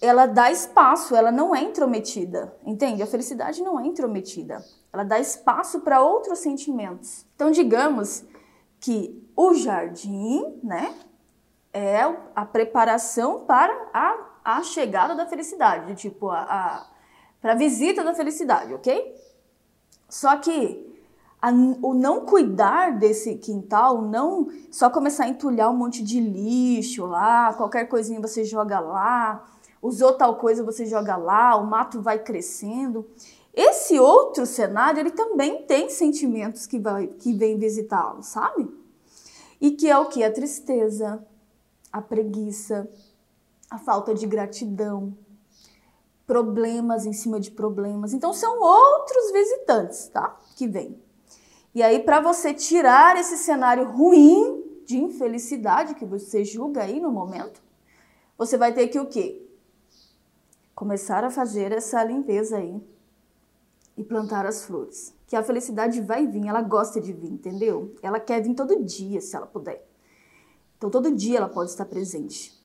ela dá espaço, ela não é intrometida, entende? A felicidade não é intrometida. Ela dá espaço para outros sentimentos. Então, digamos que o jardim, né, é a preparação para a, a chegada da felicidade, tipo, a, a para a visita da felicidade, ok? Só que a, o não cuidar desse quintal, não só começar a entulhar um monte de lixo lá, qualquer coisinha você joga lá, usou tal coisa você joga lá, o mato vai crescendo. Esse outro cenário, ele também tem sentimentos que, vai, que vem visitá-lo, sabe? E que é o que? A tristeza, a preguiça, a falta de gratidão, problemas em cima de problemas. Então são outros visitantes, tá? Que vêm. E aí para você tirar esse cenário ruim de infelicidade que você julga aí no momento, você vai ter que o quê? Começar a fazer essa limpeza aí e plantar as flores. Que a felicidade vai vir, ela gosta de vir, entendeu? Ela quer vir todo dia, se ela puder. Então todo dia ela pode estar presente.